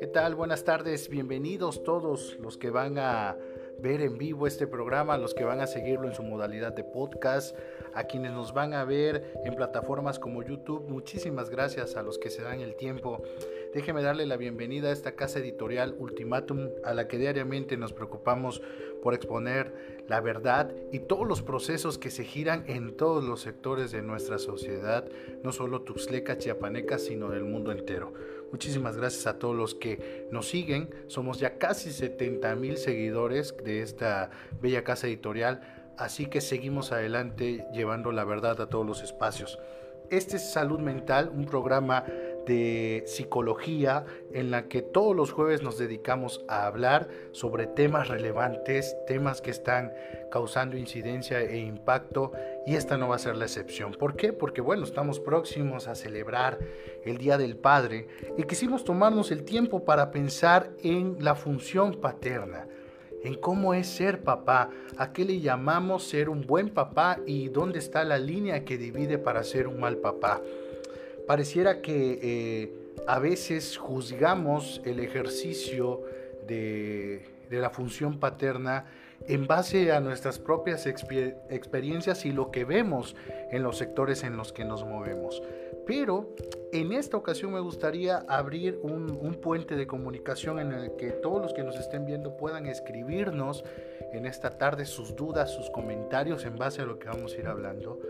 ¿Qué tal? Buenas tardes, bienvenidos todos los que van a ver en vivo este programa, los que van a seguirlo en su modalidad de podcast, a quienes nos van a ver en plataformas como YouTube, muchísimas gracias a los que se dan el tiempo. Déjeme darle la bienvenida a esta casa editorial Ultimatum, a la que diariamente nos preocupamos por exponer la verdad y todos los procesos que se giran en todos los sectores de nuestra sociedad, no solo tuxleca, chiapaneca, sino del mundo entero. Muchísimas gracias a todos los que nos siguen. Somos ya casi 70 mil seguidores de esta bella casa editorial, así que seguimos adelante llevando la verdad a todos los espacios. Este es Salud Mental, un programa de psicología en la que todos los jueves nos dedicamos a hablar sobre temas relevantes, temas que están causando incidencia e impacto y esta no va a ser la excepción. ¿Por qué? Porque bueno, estamos próximos a celebrar el Día del Padre y quisimos tomarnos el tiempo para pensar en la función paterna en cómo es ser papá, a qué le llamamos ser un buen papá y dónde está la línea que divide para ser un mal papá. Pareciera que eh, a veces juzgamos el ejercicio de, la función paterna en base a nuestras propias experiencias y lo que vemos en los sectores en los que nos movemos. Pero en esta ocasión me gustaría abrir un, un, puente de comunicación en el que todos los que nos estén viendo puedan escribirnos en esta tarde sus dudas, sus comentarios en base a lo que vamos a ir hablando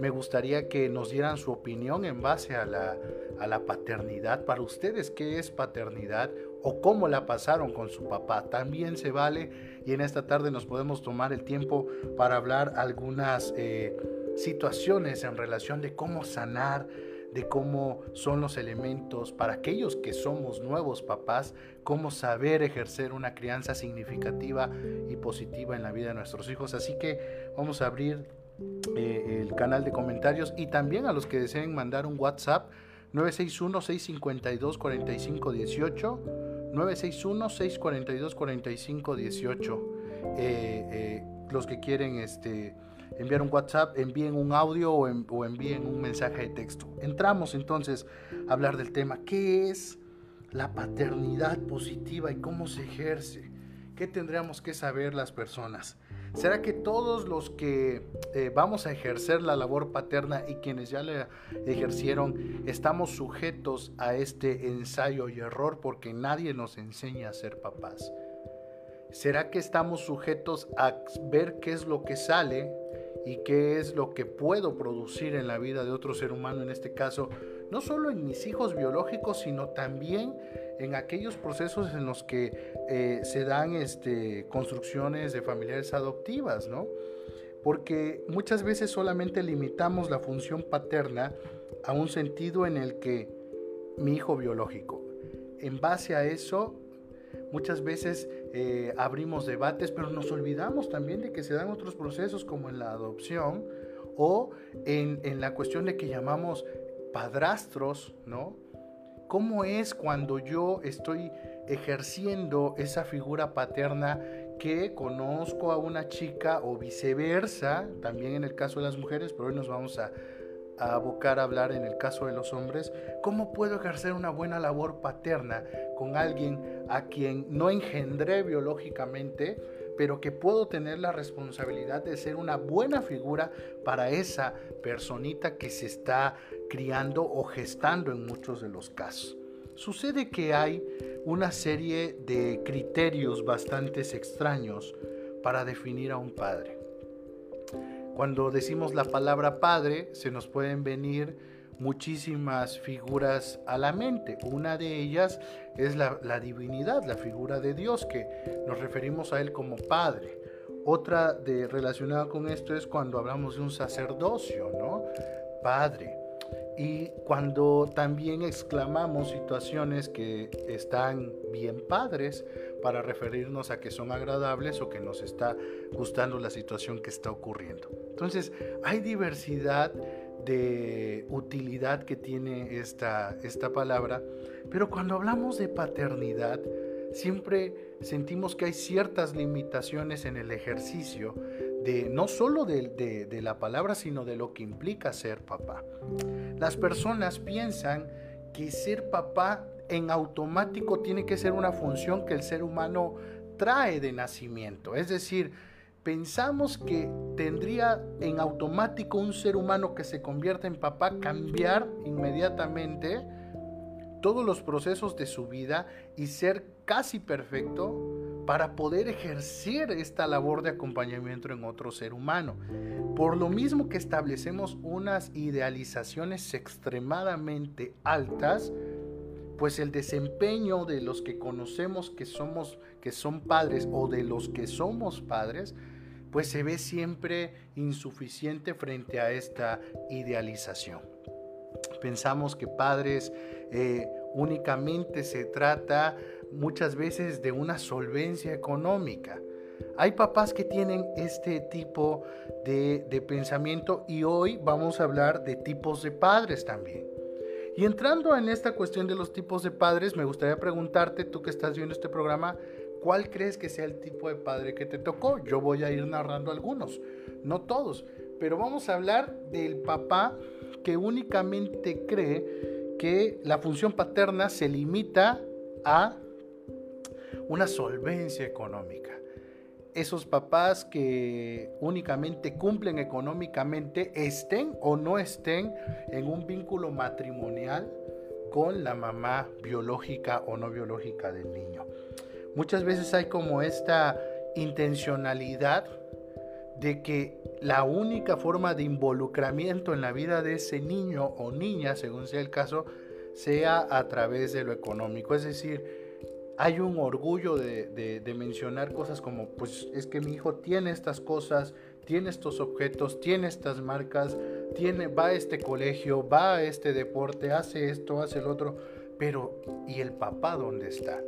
me gustaría que nos dieran su opinión en base a la, a la paternidad. Para ustedes, ¿qué es paternidad? ¿O cómo la pasaron con su papá? También se vale y en esta tarde nos podemos tomar el tiempo para hablar algunas eh, situaciones en relación de cómo sanar, de cómo son los elementos para aquellos que somos nuevos papás, cómo saber ejercer una crianza significativa y positiva en la vida de nuestros hijos. Así que vamos a abrir eh, el canal de comentarios y también a los que deseen mandar un WhatsApp 961-652-4518, 961-642-4518. Eh, eh, los que quieren este, enviar un WhatsApp, envíen un audio o, o envíen un mensaje de texto. Entramos entonces a hablar del tema. ¿Qué es la paternidad positiva y cómo se ejerce? ¿Qué tendríamos que saber las personas? ¿Será que todos los que eh, vamos a ejercer la labor paterna y quienes ya la ejercieron estamos sujetos a este ensayo y error porque nadie nos enseña a ser papás? ¿Será que estamos sujetos a ver qué es lo que sale y qué es lo que puedo producir en la vida de otro ser humano, en este caso, no solo en mis hijos biológicos, sino también en aquellos procesos en los que eh, se dan este, construcciones de familiares adoptivas, ¿no? Porque muchas veces solamente limitamos la función paterna a un sentido en el que mi hijo biológico. En base a eso, muchas veces eh, abrimos debates, pero nos olvidamos también de que se dan otros procesos como en la adopción o en, en la cuestión de que llamamos padrastros, ¿no? ¿Cómo es cuando yo estoy ejerciendo esa figura paterna que conozco a una chica o viceversa, también en el caso de las mujeres, pero hoy nos vamos a, abocar a hablar en el caso de los hombres, ¿cómo puedo ejercer una buena labor paterna con alguien a quien no engendré biológicamente, pero que puedo tener la responsabilidad de ser una buena figura para esa personita que se está criando o gestando en muchos de los casos. Sucede que hay una serie de criterios bastante extraños para definir a un padre. Cuando decimos la palabra padre, se nos pueden venir muchísimas figuras a la mente. Una de ellas es la, divinidad, la figura de Dios, que nos referimos a Él como Padre. Otra de, relacionada con esto es cuando hablamos de un sacerdocio, ¿no? Padre. Y cuando también exclamamos situaciones que están bien padres para referirnos a que son agradables o que nos está gustando la situación que está ocurriendo. Entonces, hay diversidad de utilidad que tiene esta, esta palabra, pero cuando hablamos de paternidad, siempre sentimos que hay ciertas limitaciones en el ejercicio de no solo de, de la palabra, sino de lo que implica ser papá. Las personas piensan que ser papá en automático tiene que ser una función que el ser humano trae de nacimiento. Es decir, pensamos que tendría en automático un ser humano que se convierta en papá cambiar inmediatamente todos los procesos de su vida y ser casi perfecto para poder ejercer esta labor de acompañamiento en otro ser humano. Por lo mismo que establecemos unas idealizaciones extremadamente altas, pues el desempeño de los que conocemos que somos que son padres o de los que somos padres pues se ve siempre insuficiente frente a esta idealización. Pensamos que padres eh, únicamente se trata muchas veces de una solvencia económica. Hay papás que tienen este tipo de, de pensamiento y hoy vamos a hablar de tipos de padres también. Y entrando en esta cuestión de los tipos de padres, me gustaría preguntarte, tú que estás viendo este programa, ¿cuál crees que sea el tipo de padre que te tocó? Yo voy a ir narrando algunos, no todos, pero vamos a hablar del papá que únicamente cree que la función paterna se limita a una solvencia económica esos papás que únicamente cumplen económicamente estén o no estén en un vínculo matrimonial con la mamá biológica o no biológica del niño. Muchas veces hay como esta intencionalidad de que la única forma de involucramiento en la vida de ese niño o niña, según sea el caso, sea a través de lo económico. Es decir, hay un orgullo de, mencionar cosas como, pues es que mi hijo tiene estas cosas, tiene estos objetos, tiene estas marcas, tiene, va a este colegio, va a este deporte, hace esto, hace el otro, pero ¿y el papá dónde está?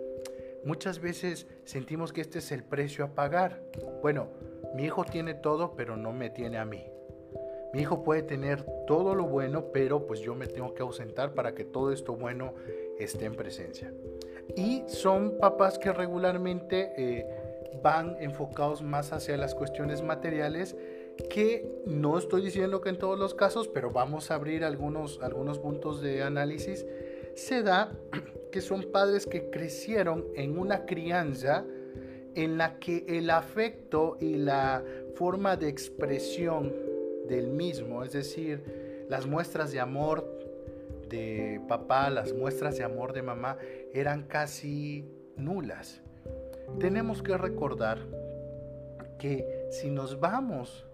Muchas veces sentimos que este es el precio a pagar. Bueno, mi hijo tiene todo, pero no me tiene a mí. Mi hijo puede tener todo lo bueno, pero pues yo me tengo que ausentar para que todo esto bueno esté en presencia. Y son papás que regularmente eh, van enfocados más hacia las cuestiones materiales, que no estoy diciendo que en todos los casos, pero vamos a abrir algunos, algunos puntos de análisis. Se da que son padres que crecieron en una crianza en la que el afecto y la forma de expresión del mismo, es decir, las muestras de amor de papá, las muestras de amor de mamá eran casi nulas. Tenemos que recordar que si nos vamos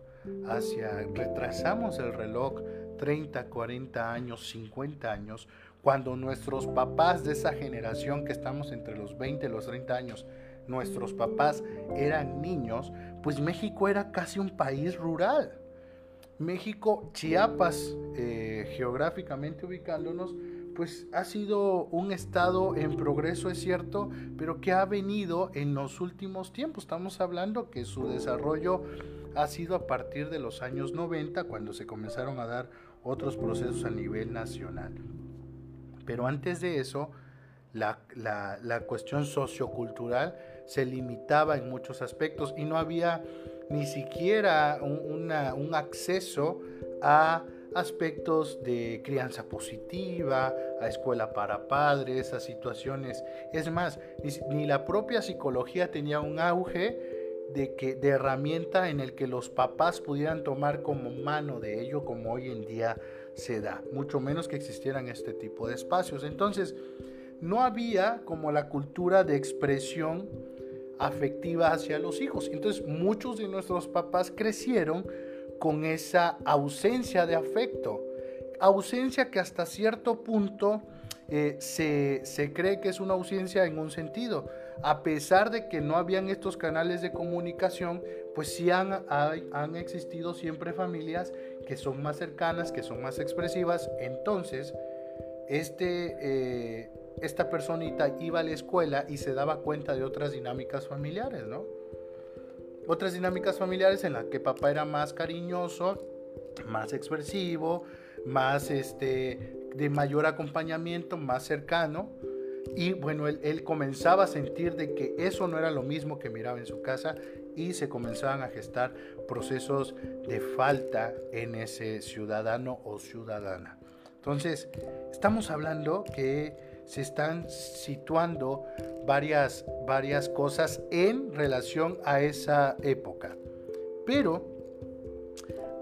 hacia, retrasamos el reloj 30, 40 años, 50 años, cuando nuestros papás de esa generación que estamos entre los 20 y los 30 años, nuestros papás eran niños, pues México era casi un país rural. México, Chiapas, eh, geográficamente ubicándonos, pues ha sido un estado en progreso, es cierto, pero que ha venido en los últimos tiempos. Estamos hablando que su desarrollo ha sido a partir de los años 90, cuando se comenzaron a dar otros procesos a nivel nacional. Pero antes de eso, la, la cuestión sociocultural se limitaba en muchos aspectos y no había ni siquiera un, acceso a aspectos de crianza positiva, a escuela para padres, a situaciones. Es más, ni, la propia psicología tenía un auge de, que, de herramienta en el que los papás pudieran tomar como mano de ello como hoy en día se da, mucho menos que existieran este tipo de espacios. Entonces, no había como la cultura de expresión afectiva hacia los hijos. Entonces muchos de nuestros papás crecieron con esa ausencia de afecto, ausencia que hasta cierto punto eh, se, cree que es una ausencia en un sentido. A pesar de que no habían estos canales de comunicación, pues sí han, han existido siempre familias que son más cercanas, que son más expresivas. Entonces, este, eh, esta personita iba a la escuela y se daba cuenta de otras dinámicas familiares, ¿no? Otras dinámicas familiares en las que papá era más cariñoso, más expresivo, más este, de mayor acompañamiento, más cercano. Y bueno, él, él, comenzaba a sentir de que eso no era lo mismo que miraba en su casa y se comenzaban a gestar procesos de falta en ese ciudadano o ciudadana. Entonces, estamos hablando que se están situando varias, varias cosas en relación a esa época. Pero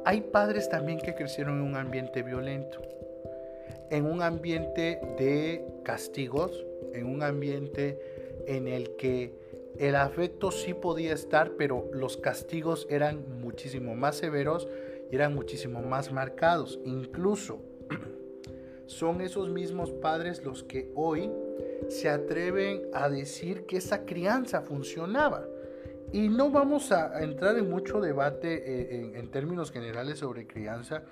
hay padres también que crecieron en un ambiente violento, en un ambiente de castigos, en un ambiente en el que el afecto sí podía estar, pero los castigos eran muchísimo más severos y eran muchísimo más marcados. Incluso son esos mismos padres los que hoy se atreven a decir que esa crianza funcionaba. Y no vamos a entrar en mucho debate eh, en, términos generales sobre crianza,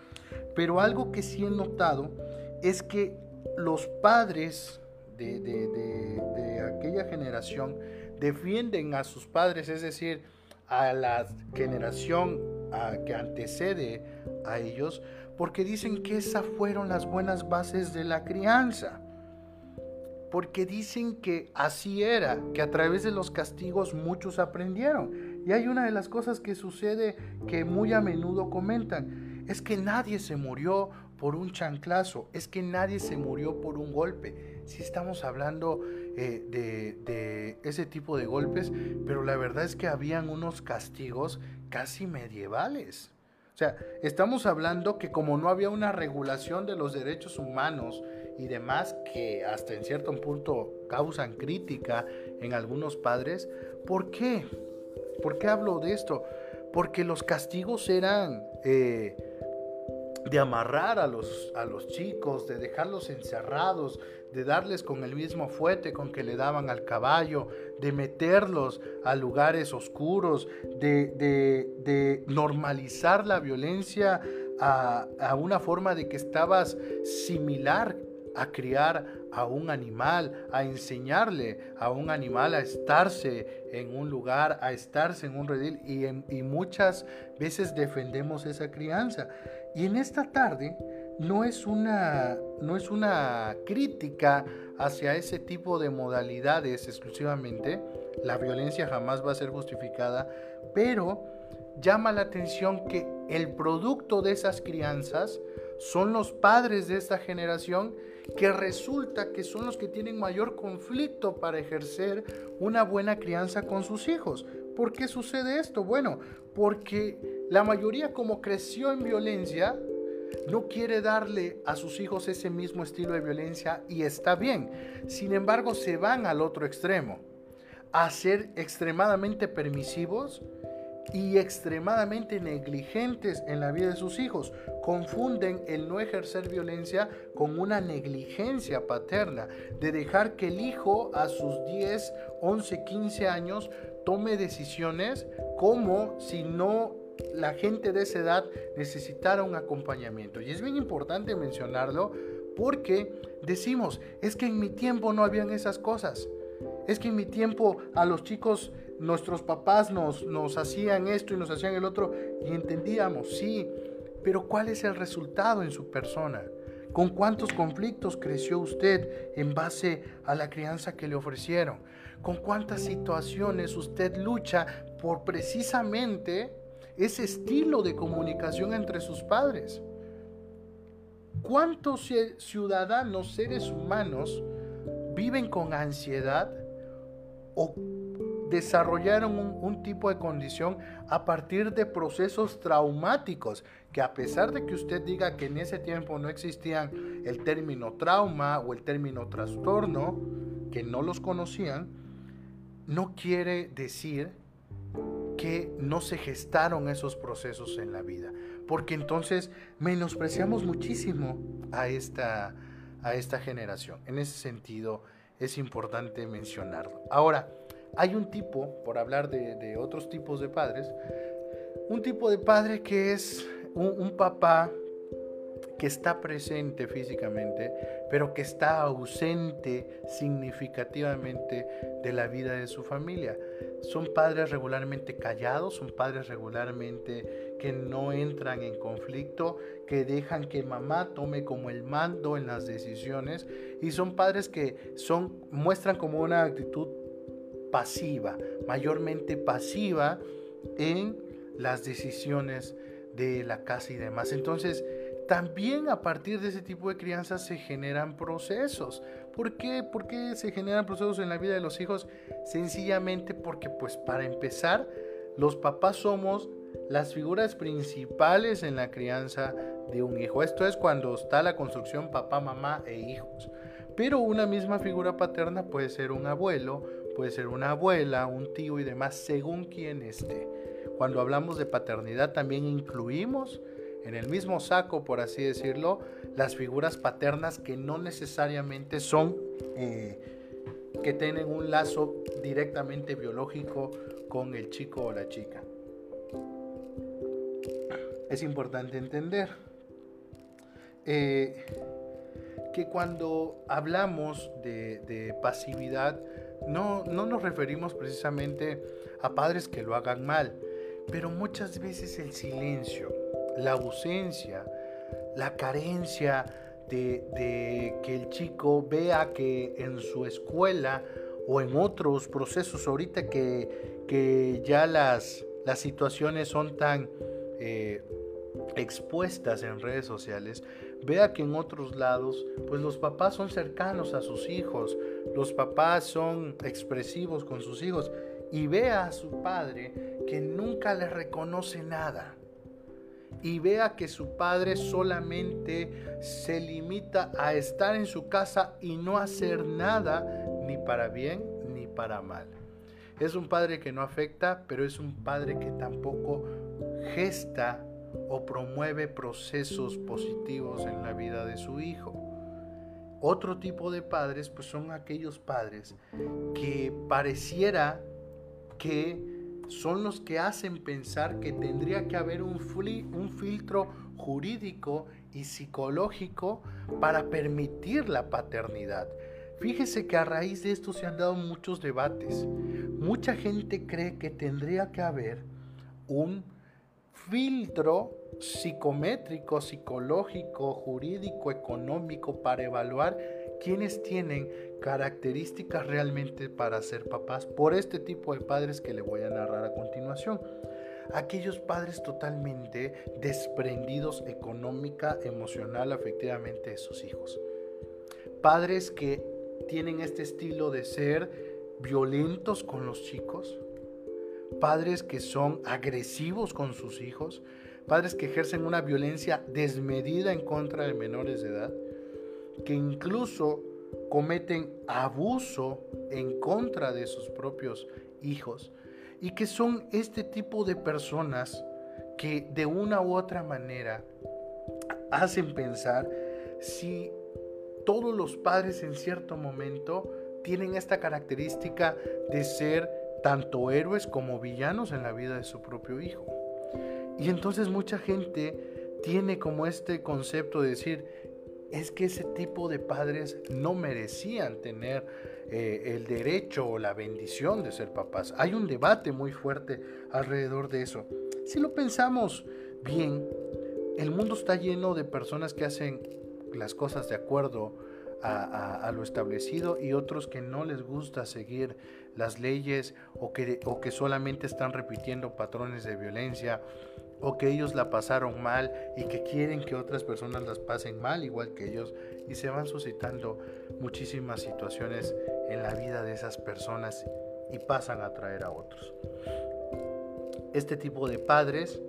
pero algo que sí he notado es que los padres de, de aquella generación defienden a sus padres, es decir, a la generación que antecede a ellos, porque dicen que esas fueron las buenas bases de la crianza. Porque dicen que así era, que a través de los castigos muchos aprendieron. Y hay una de las cosas que sucede que muy a menudo comentan, es que nadie se murió por un chanclazo, es que nadie se murió por un golpe. Si estamos hablando eh, de, ese tipo de golpes, pero la verdad es que habían unos castigos casi medievales. O sea, estamos hablando que como no había una regulación de los derechos humanos y demás que hasta en cierto punto causan crítica en algunos padres, ¿por qué? ¿Por qué hablo de esto? Porque los castigos eran... Eh, de amarrar a los, a los chicos, de dejarlos encerrados, de darles con el mismo fuete con que le daban al caballo, de meterlos a lugares oscuros, de, normalizar la violencia a, a, una forma de que estabas similar a criar a un animal, a enseñarle a un animal a estarse en un lugar, a estarse en un redil y muchas veces defendemos esa crianza. Y en esta tarde no es una, no es una crítica hacia ese tipo de modalidades exclusivamente. La violencia jamás va a ser justificada, pero llama la atención que el producto de esas crianzas son los padres de esta generación que resulta que son los que tienen mayor conflicto para ejercer una buena crianza con sus hijos. ¿Por qué sucede esto? Bueno, porque la mayoría como creció en violencia, no quiere darle a sus hijos ese mismo estilo de violencia y está bien. Sin embargo, se van al otro extremo, a ser extremadamente permisivos y extremadamente negligentes en la vida de sus hijos. Confunden el no ejercer violencia con una negligencia paterna, de dejar que el hijo a sus 10, 11, 15 años tome decisiones como si no la gente de esa edad necesitara un acompañamiento. Y es bien importante mencionarlo porque decimos, es que en mi tiempo no habían esas cosas. Es que en mi tiempo a los chicos, nuestros papás nos, nos hacían esto y nos hacían el otro y entendíamos, sí, pero ¿cuál es el resultado en su persona? ¿Con cuántos conflictos creció usted en base a la crianza que le ofrecieron? ¿Con cuántas situaciones usted lucha por precisamente ese estilo de comunicación entre sus padres? ¿Cuántos ciudadanos, seres humanos, viven con ansiedad o desarrollaron un, tipo de condición a partir de procesos traumáticos, que a pesar de que usted diga que en ese tiempo no existían el término trauma o el término trastorno, que no los conocían, no quiere decir que no se gestaron esos procesos en la vida, porque entonces menospreciamos muchísimo a esta, a esta generación. En ese sentido es importante mencionarlo. Ahora, hay un tipo, por hablar de, otros tipos de padres, un tipo de padre que es un, papá que está presente físicamente, pero que está ausente significativamente de la vida de su familia. Son padres regularmente callados, son padres regularmente que no entran en conflicto, que dejan que mamá tome como el mando en las decisiones y son padres que son muestran como una actitud pasiva, mayormente pasiva en las decisiones de la casa y demás. Entonces, también a partir de ese tipo de crianza se generan procesos. ¿Por qué? ¿Por qué se generan procesos en la vida de los hijos? Sencillamente porque, pues, para empezar, los papás somos las figuras principales en la crianza de un hijo. Esto es cuando está la construcción papá, mamá e hijos. Pero una misma figura paterna puede ser un abuelo, puede ser una abuela, un tío y demás, según quien esté. Cuando hablamos de paternidad también incluimos en el mismo saco, por así decirlo, las figuras paternas que no necesariamente son, eh, que tienen un lazo directamente biológico con el chico o la chica. Es importante entender eh, que cuando hablamos de, pasividad, no, no nos referimos precisamente a padres que lo hagan mal, pero muchas veces el silencio, la ausencia, la carencia de, que el chico vea que en su escuela o en otros procesos, ahorita que, que ya las, las situaciones son tan eh, expuestas en redes sociales, vea que en otros lados, pues los papás son cercanos a sus hijos, los papás son expresivos con sus hijos y vea a su padre que nunca le reconoce nada y vea que su padre solamente se limita a estar en su casa y no hacer nada ni para bien ni para mal. Es un padre que no afecta, pero es un padre que tampoco gesta o promueve procesos positivos en la vida de su hijo. Otro tipo de padres pues son aquellos padres que pareciera que son los que hacen pensar que tendría que haber un, filtro jurídico y psicológico para permitir la paternidad. Fíjese que a raíz de esto se han dado muchos debates. Mucha gente cree que tendría que haber un filtro psicométrico, psicológico, jurídico, económico para evaluar quienes tienen características realmente para ser papás por este tipo de padres que le voy a narrar a continuación. Aquellos padres totalmente desprendidos económica, emocional, afectivamente de sus hijos. Padres que tienen este estilo de ser violentos con los chicos. Padres que son agresivos con sus hijos. Padres que ejercen una violencia desmedida en contra de menores de edad que incluso cometen abuso en contra de sus propios hijos y que son este tipo de personas que de una u otra manera hacen pensar si todos los padres en cierto momento tienen esta característica de ser tanto héroes como villanos en la vida de su propio hijo. Y entonces mucha gente tiene como este concepto de decir, es que ese tipo de padres no merecían tener eh, el derecho o la bendición de ser papás. Hay un debate muy fuerte alrededor de eso. Si lo pensamos bien, el mundo está lleno de personas que hacen las cosas de acuerdo a, lo establecido y otros que no les gusta seguir las leyes o que, o que solamente están repitiendo patrones de violencia o que ellos la pasaron mal y que quieren que otras personas las pasen mal igual que ellos y se van suscitando muchísimas situaciones en la vida de esas personas y pasan a traer a otros. Este tipo de padres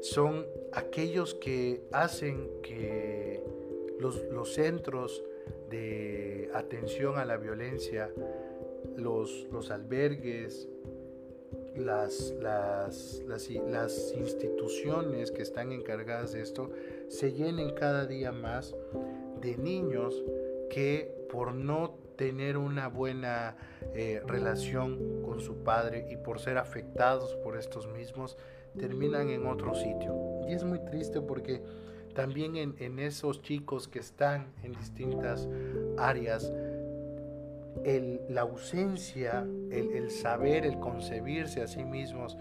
son aquellos que hacen que los, centros de atención a la violencia, los albergues, las, las, las, instituciones que están encargadas de esto se llenen cada día más de niños que por no tener una buena eh, relación con su padre y por ser afectados por estos mismos, terminan en otro sitio. Y es muy triste porque también en, en esos chicos que están en distintas áreas, la ausencia, el, saber, el concebirse a sí mismos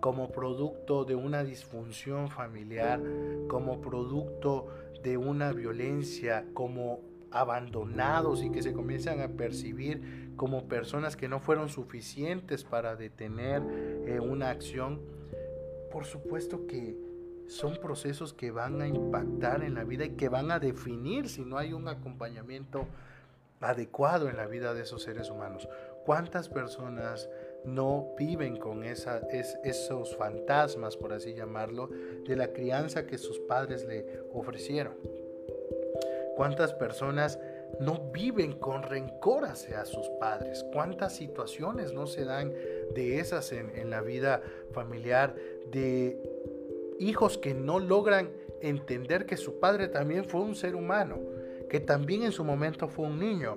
como producto de una disfunción familiar, como producto de una violencia, como abandonados y que se comienzan a percibir como personas que no fueron suficientes para detener eh, una acción, por supuesto que son procesos que van a impactar en la vida y que van a definir si no hay un acompañamiento adecuado en la vida de esos seres humanos. ¿Cuántas personas no viven con esa, esos fantasmas, por así llamarlo, de la crianza que sus padres le ofrecieron? ¿Cuántas personas no viven con rencor hacia sus padres? ¿Cuántas situaciones no se dan de esas en, en la vida familiar? De hijos que no logran entender que su padre también fue un ser humano, que también en su momento fue un niño,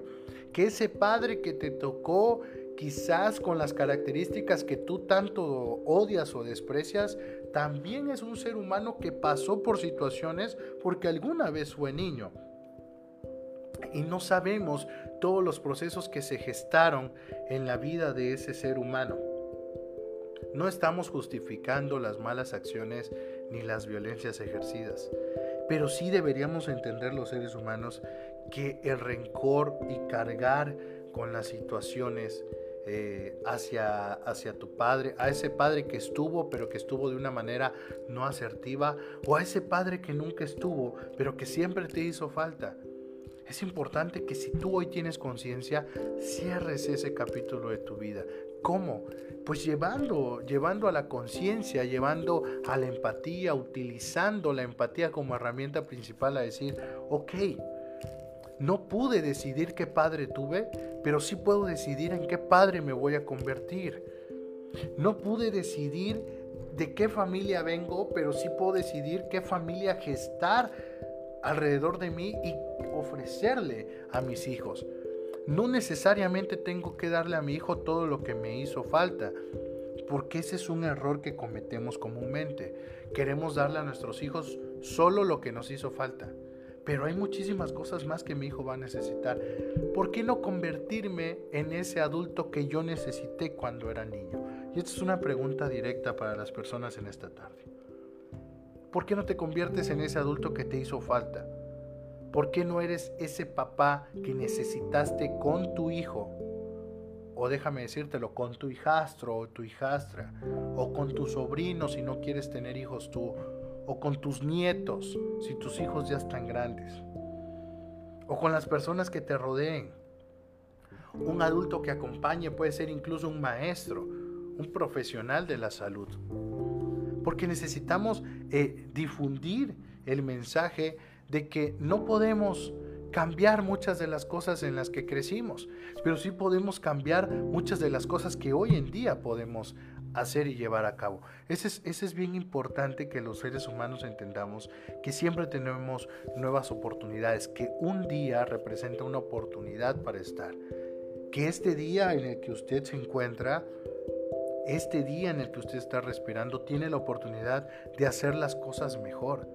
que ese padre que te tocó quizás con las características que tú tanto odias o desprecias, también es un ser humano que pasó por situaciones porque alguna vez fue niño. Y no sabemos todos los procesos que se gestaron en la vida de ese ser humano. No estamos justificando las malas acciones ni las violencias ejercidas, pero sí deberíamos entender los seres humanos que el rencor y cargar con las situaciones eh, hacia, hacia tu padre, a ese padre que estuvo, pero que estuvo de una manera no asertiva, o a ese padre que nunca estuvo, pero que siempre te hizo falta. Es importante que si tú hoy tienes conciencia, cierres ese capítulo de tu vida. ¿Cómo? Pues llevando, llevando a la conciencia, llevando a la empatía, utilizando la empatía como herramienta principal a decir, ok, no pude decidir qué padre tuve, pero sí puedo decidir en qué padre me voy a convertir. No pude decidir de qué familia vengo, pero sí puedo decidir qué familia gestar alrededor de mí y ofrecerle a mis hijos. No necesariamente tengo que darle a mi hijo todo lo que me hizo falta, porque ese es un error que cometemos comúnmente. Queremos darle a nuestros hijos solo lo que nos hizo falta. Pero hay muchísimas cosas más que mi hijo va a necesitar. ¿Por qué no convertirme en ese adulto que yo necesité cuando era niño? Y esta es una pregunta directa para las personas en esta tarde. ¿Por qué no te conviertes en ese adulto que te hizo falta? ¿Por qué no eres ese papá que necesitaste con tu hijo? O déjame decírtelo, con tu hijastro o tu hijastra, o con tu sobrino si no quieres tener hijos tú, o con tus nietos si tus hijos ya están grandes, o con las personas que te rodeen. Un adulto que acompañe puede ser incluso un maestro, un profesional de la salud. Porque necesitamos eh, difundir el mensaje de que no podemos cambiar muchas de las cosas en las que crecimos, pero sí podemos cambiar muchas de las cosas que hoy en día podemos hacer y llevar a cabo. Ese es, bien importante que los seres humanos entendamos que siempre tenemos nuevas oportunidades, que un día representa una oportunidad para estar, que este día en el que usted se encuentra, este día en el que usted está respirando, tiene la oportunidad de hacer las cosas mejor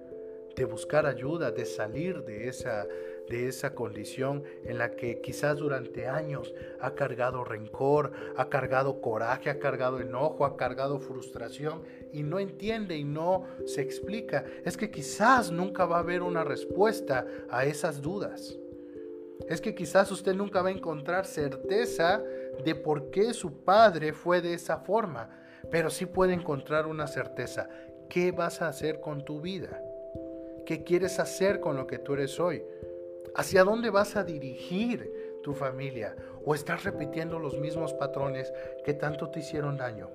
de buscar ayuda, de salir de esa, de esa condición en la que quizás durante años ha cargado rencor, ha cargado coraje, ha cargado enojo, ha cargado frustración y no entiende y no se explica. Es que quizás nunca va a haber una respuesta a esas dudas. Es que quizás usted nunca va a encontrar certeza de por qué su padre fue de esa forma, pero sí puede encontrar una certeza. ¿Qué vas a hacer con tu vida? ¿Qué quieres hacer con lo que tú eres hoy? ¿Hacia dónde vas a dirigir tu familia? ¿O estás repitiendo los mismos patrones que tanto te hicieron daño?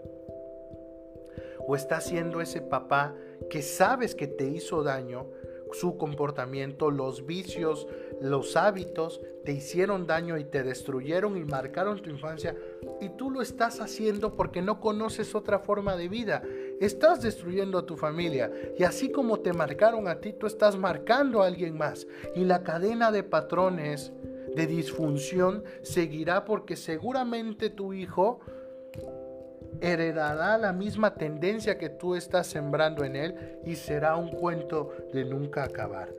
¿O estás siendo ese papá que sabes que te hizo daño, su comportamiento, los vicios, los hábitos te hicieron daño y te destruyeron y marcaron tu infancia y tú lo estás haciendo porque no conoces otra forma de vida. Estás destruyendo a tu familia y así como te marcaron a ti, tú estás marcando a alguien más y la cadena de patrones de disfunción seguirá porque seguramente tu hijo heredará la misma tendencia que tú estás sembrando en él y será un cuento de nunca acabar.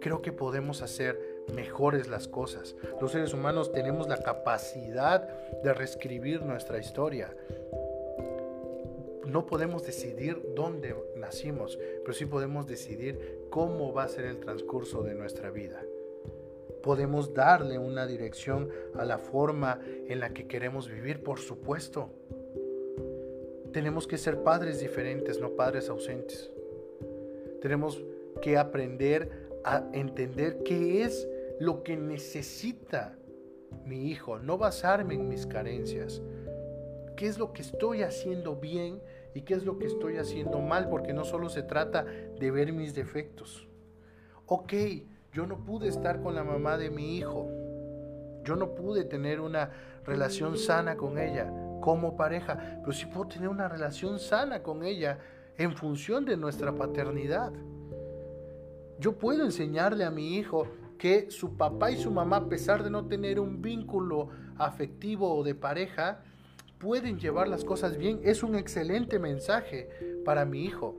Creo que podemos hacer mejores las cosas. Los seres humanos tenemos la capacidad de reescribir nuestra historia. No podemos decidir dónde nacimos, pero sí podemos decidir cómo va a ser el transcurso de nuestra vida. Podemos darle una dirección a la forma en la que queremos vivir, por supuesto tenemos que ser padres diferentes, no padres ausentes. Tenemos que aprender a entender qué es lo que necesita mi hijo, no basarme en mis carencias. ¿Qué es lo que estoy haciendo bien y qué es lo que estoy haciendo mal? Porque no solo se trata de ver mis defectos. Ok, yo no pude estar con la mamá de mi hijo. Yo no pude tener una relación sana con ella como pareja, pero sí puedo tener una relación sana con ella en función de nuestra paternidad. Yo puedo enseñarle a mi hijo que su papá y su mamá, a pesar de no tener un vínculo afectivo o de pareja, pueden llevar las cosas bien. Es un excelente mensaje para mi hijo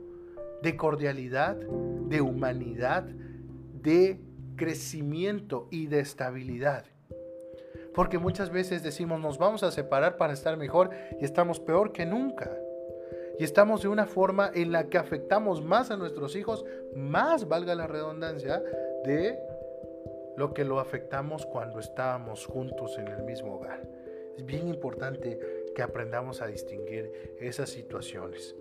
de cordialidad, de humanidad, de crecimiento y de estabilidad. Porque muchas veces decimos nos vamos a separar para estar mejor y estamos peor que nunca. Y estamos de una forma en la que afectamos más a nuestros hijos, más valga la redundancia, de lo que lo afectamos cuando estábamos juntos en el mismo hogar. Es bien importante que aprendamos a distinguir esas situaciones.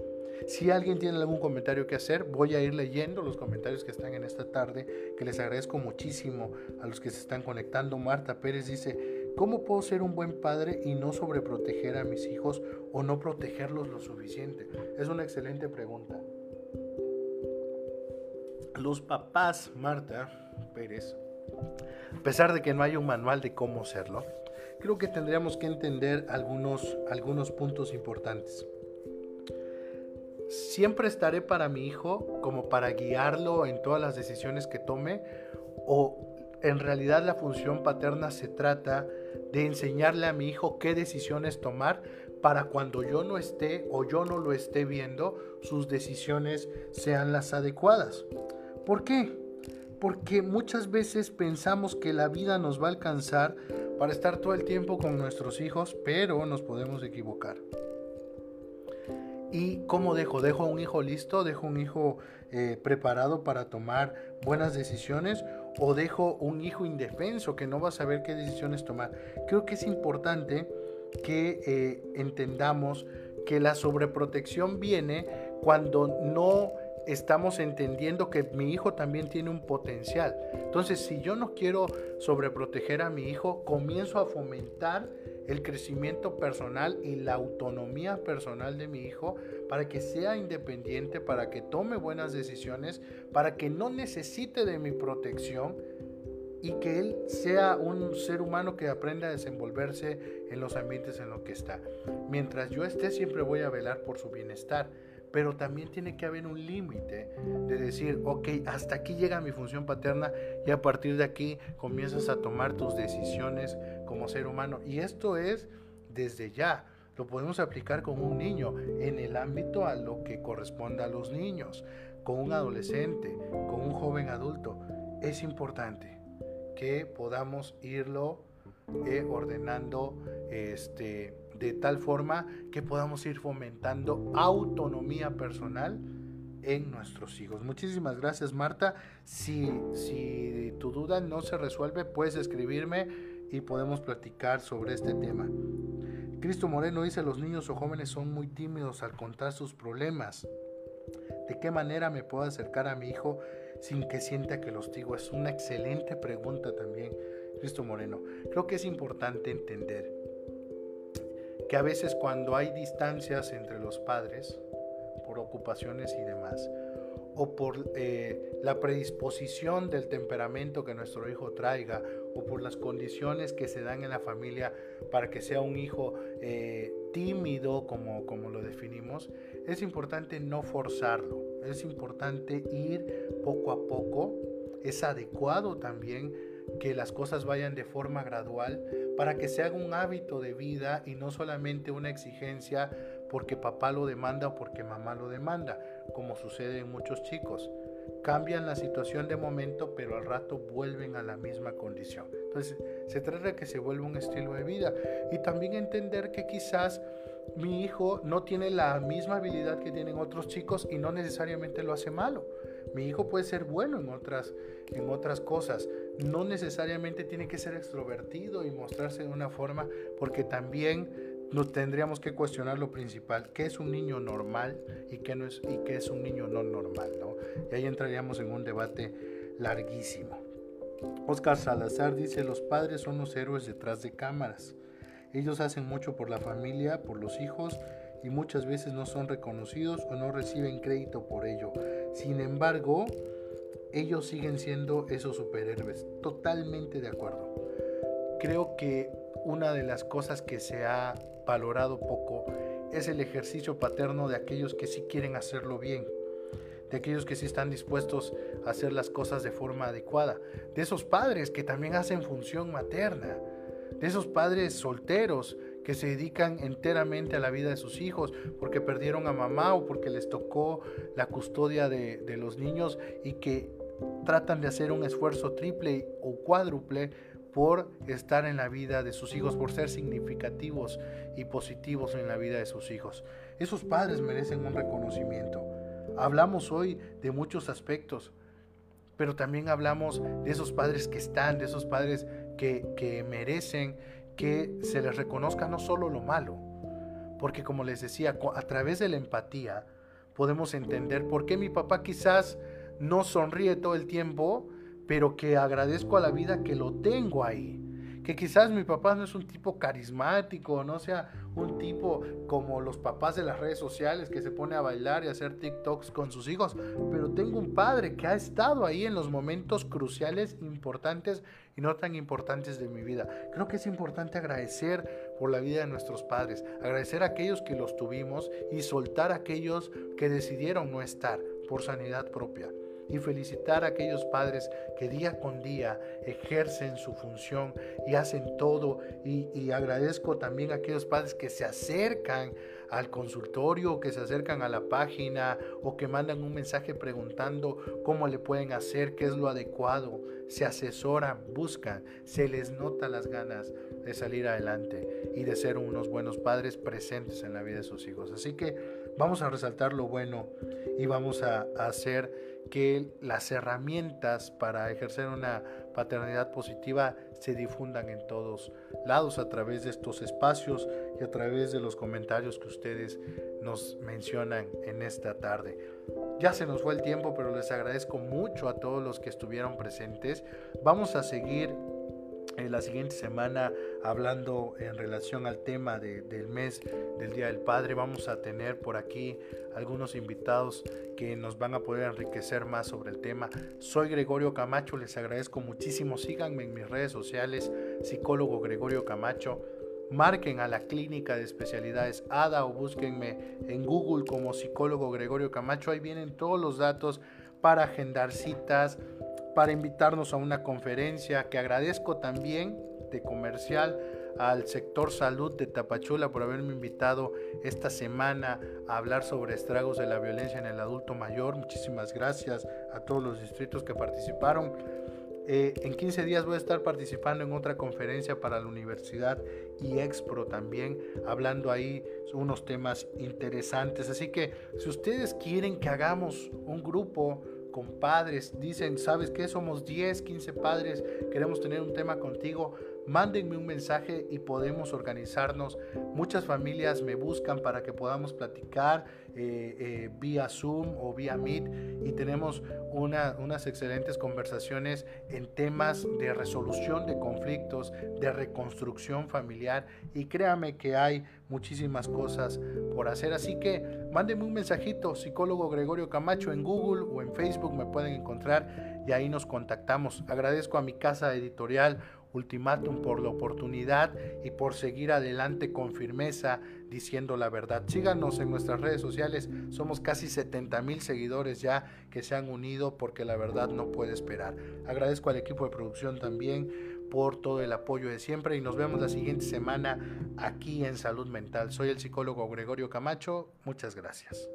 Si alguien tiene algún comentario que hacer, voy a ir leyendo los comentarios que están en esta tarde, que les agradezco muchísimo a los que se están conectando. Marta Pérez dice, ¿cómo puedo ser un buen padre y no sobreproteger a mis hijos o no protegerlos lo suficiente? Es una excelente pregunta. Los papás, Marta Pérez, a pesar de que no hay un manual de cómo hacerlo, creo que tendríamos que entender algunos, algunos puntos importantes. Siempre estaré para mi hijo como para guiarlo en todas las decisiones que tome o en realidad la función paterna se trata de enseñarle a mi hijo qué decisiones tomar para cuando yo no esté o yo no lo esté viendo, sus decisiones sean las adecuadas. ¿Por qué? Porque muchas veces pensamos que la vida nos va a alcanzar para estar todo el tiempo con nuestros hijos, pero nos podemos equivocar. ¿Y cómo dejo? ¿Dejo un hijo listo? ¿Dejo un hijo eh, preparado para tomar buenas decisiones? ¿O dejo un hijo indefenso que no va a saber qué decisiones tomar? Creo que es importante que eh, entendamos que la sobreprotección viene cuando no estamos entendiendo que mi hijo también tiene un potencial. Entonces, si yo no quiero sobreproteger a mi hijo, comienzo a fomentar el crecimiento personal y la autonomía personal de mi hijo para que sea independiente, para que tome buenas decisiones, para que no necesite de mi protección y que él sea un ser humano que aprenda a desenvolverse en los ambientes en los que está. Mientras yo esté, siempre voy a velar por su bienestar pero también tiene que haber un límite de decir, ok, hasta aquí llega mi función paterna y a partir de aquí comienzas a tomar tus decisiones como ser humano. Y esto es desde ya. Lo podemos aplicar con un niño en el ámbito a lo que corresponde a los niños, con un adolescente, con un joven adulto. Es importante que podamos irlo eh, ordenando este, de tal forma que podamos ir fomentando autonomía personal en nuestros hijos. Muchísimas gracias Marta. Si, si tu duda no se resuelve, puedes escribirme y podemos platicar sobre este tema. Cristo Moreno dice, los niños o jóvenes son muy tímidos al contar sus problemas. ¿De qué manera me puedo acercar a mi hijo sin que sienta que los digo? Es una excelente pregunta también, Cristo Moreno. Creo que es importante entender que a veces cuando hay distancias entre los padres, por ocupaciones y demás, o por eh, la predisposición del temperamento que nuestro hijo traiga, o por las condiciones que se dan en la familia para que sea un hijo eh, tímido, como, como lo definimos, es importante no forzarlo, es importante ir poco a poco, es adecuado también que las cosas vayan de forma gradual para que se haga un hábito de vida y no solamente una exigencia porque papá lo demanda o porque mamá lo demanda, como sucede en muchos chicos. Cambian la situación de momento, pero al rato vuelven a la misma condición. Entonces, se trata de que se vuelva un estilo de vida y también entender que quizás mi hijo no tiene la misma habilidad que tienen otros chicos y no necesariamente lo hace malo. Mi hijo puede ser bueno en otras, en otras cosas. No necesariamente tiene que ser extrovertido y mostrarse de una forma, porque también nos tendríamos que cuestionar lo principal, qué es un niño normal y qué, no es, y qué es un niño no normal, ¿no? Y ahí entraríamos en un debate larguísimo. Oscar Salazar dice, los padres son los héroes detrás de cámaras. Ellos hacen mucho por la familia, por los hijos y muchas veces no son reconocidos o no reciben crédito por ello. Sin embargo, ellos siguen siendo esos superhéroes. Totalmente de acuerdo. Creo que una de las cosas que se ha valorado poco es el ejercicio paterno de aquellos que sí quieren hacerlo bien, de aquellos que sí están dispuestos a hacer las cosas de forma adecuada, de esos padres que también hacen función materna, de esos padres solteros que se dedican enteramente a la vida de sus hijos porque perdieron a mamá o porque les tocó la custodia de, de los niños y que tratan de hacer un esfuerzo triple o cuádruple por estar en la vida de sus hijos, por ser significativos y positivos en la vida de sus hijos. Esos padres merecen un reconocimiento. Hablamos hoy de muchos aspectos, pero también hablamos de esos padres que están, de esos padres que, que merecen que se les reconozca no solo lo malo, porque como les decía, a través de la empatía podemos entender por qué mi papá quizás no sonríe todo el tiempo, pero que agradezco a la vida que lo tengo ahí. Que quizás mi papá no es un tipo carismático, no sea un tipo como los papás de las redes sociales que se pone a bailar y hacer TikToks con sus hijos, pero tengo un padre que ha estado ahí en los momentos cruciales, importantes y no tan importantes de mi vida. Creo que es importante agradecer por la vida de nuestros padres, agradecer a aquellos que los tuvimos y soltar a aquellos que decidieron no estar por sanidad propia y felicitar a aquellos padres que día con día ejercen su función y hacen todo. Y, agradezco también a aquellos padres que se acercan al consultorio, que se acercan a la página o que mandan un mensaje preguntando cómo le pueden hacer, qué es lo adecuado. Se asesoran, buscan, se les nota las ganas de salir adelante y de ser unos buenos padres presentes en la vida de sus hijos. Así que vamos a resaltar lo bueno y vamos a, a hacer que las herramientas para ejercer una paternidad positiva se difundan en todos lados a través de estos espacios y a través de los comentarios que ustedes nos mencionan en esta tarde. Ya se nos fue el tiempo, pero les agradezco mucho a todos los que estuvieron presentes. Vamos a seguir en la siguiente semana hablando en relación al tema del mes del Día del Padre. Vamos a tener por aquí algunos invitados que nos van a poder enriquecer más sobre el tema. Soy Gregorio Camacho, les agradezco muchísimo. Síganme en mis redes sociales, psicólogo Gregorio Camacho. Marquen a la clínica de especialidades ADA o búsquenme en Google como psicólogo Gregorio Camacho. Ahí vienen todos los datos para agendar citas para invitarnos a una conferencia que agradezco también de comercial al sector salud de Tapachula por haberme invitado esta semana a hablar sobre estragos de la violencia en el adulto mayor. Muchísimas gracias a todos los distritos que participaron. Eh, en 15 días voy a estar participando en otra conferencia para la universidad y Expro también, hablando ahí unos temas interesantes. Así que si ustedes quieren que hagamos un grupo, con padres, dicen, ¿sabes qué? Somos 10, 15 padres, queremos tener un tema contigo, mándenme un mensaje y podemos organizarnos. Muchas familias me buscan para que podamos platicar eh, eh, vía Zoom o vía Meet y tenemos unas excelentes conversaciones en temas de resolución de conflictos, de reconstrucción familiar y créame que hay muchísimas cosas por hacer. Así que mándenme un mensajito, psicólogo Gregorio Camacho en Google o en Facebook me pueden encontrar y ahí nos contactamos. Agradezco a mi casa editorial ultimátum por la oportunidad y por seguir adelante con firmeza diciendo la verdad. Síganos en nuestras redes sociales, somos casi 70 mil seguidores ya que se han unido porque la verdad no puede esperar. Agradezco al equipo de producción también por todo el apoyo de siempre y nos vemos la siguiente semana aquí en Salud Mental. Soy el psicólogo Gregorio Camacho, muchas gracias.